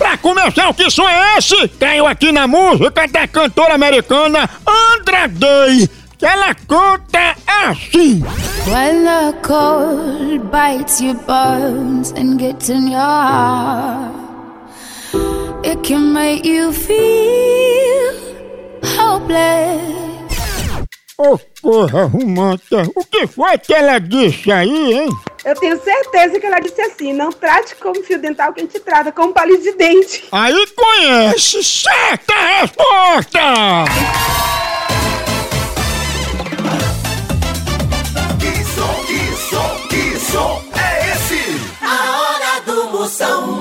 Pra começar, o que som é esse? Tenho aqui na música da cantora americana Andra Day, que ela canta assim. When the cold bites your bones and gets in your heart, it can make you feel hopeless. Ô, porra romântica, o que foi que ela disse aí, hein? Eu tenho certeza que ela disse assim: não trate como fio dental que a gente trata como palito de dente. Aí conhece, certa resposta! Que som, que som, que som é esse? A hora do Moção.